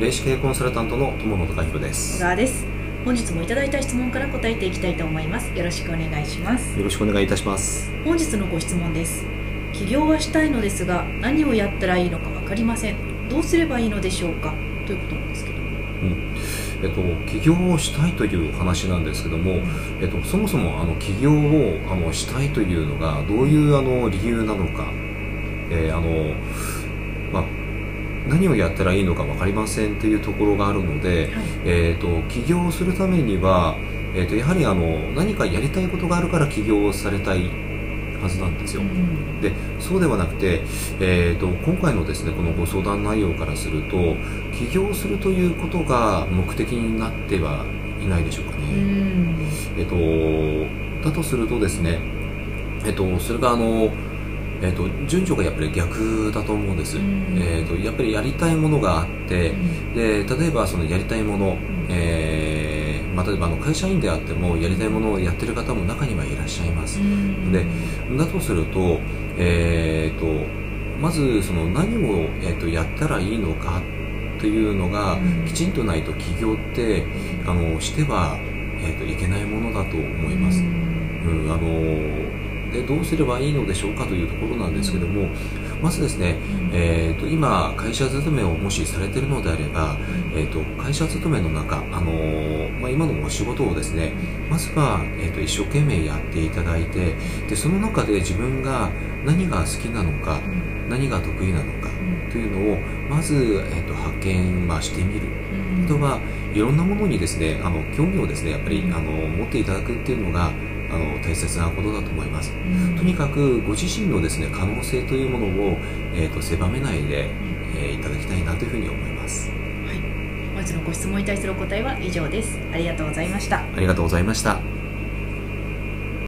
霊視系コンサルタントの友野隆弘です。です。本日もいただいた質問から答えていきたいと思います。よろしくお願いします。よろしくお願いいたします。本日のご質問です。起業はしたいのですが何をやったらいいのか分かりません。どうすればいいのでしょうか？ということなんですけど。うん。えっと、起業をしたいという話なんですけども、えっと、そもそもあの起業をあのしたいというのがどういうあの理由なのか、えーあのまあ、何をやったらいいのか分かりませんというところがあるので、はいえー、と起業するためには、えー、とやはりあの何かやりたいことがあるから起業をされたいはずなんですよ。うんでそうではなくて、えー、と今回のですねこのご相談内容からすると起業するということが目的になってはいないでしょうかうね。んえっと、だとするとですね、えっと、それがあの、えっと、順序がやっぱり逆だと思うんです、うん。えっと、やっぱりやりたいものがあって、で例えばそのやりたいもの、えーまあ、例えばあの会社員であってもやりたいものをやってる方も中にはいらっしゃいます、うん。でだとすると,、えー、とまずその何を、えー、とやったらいいのかというのがうん。きちんとないと起業ってあのしては、えー、といけないものだと思います、うん。うんあのでどうすればいいのでしょうかというところなんですけどもまずですね、えー、と今会社勤めをもしされているのであれば、えー、と会社勤めの中、あのーまあ、今のお仕事をですねまずは、えー、と一生懸命やっていただいてでその中で自分が何が好きなのか何が得意なのかというのをまず、えー、と発見、まあ、してみる。あとはいろんなものにですねあの興味をですねやっぱりあの持っていただくっていうのがあの大切なことだと思います。とにかくご自身のですね可能性というものを、えー、と狭めないで、えーいただきたいなというふうに思います。はい。本日のご質問に対するお答えは以上です。ありがとうございました。ありがとうございました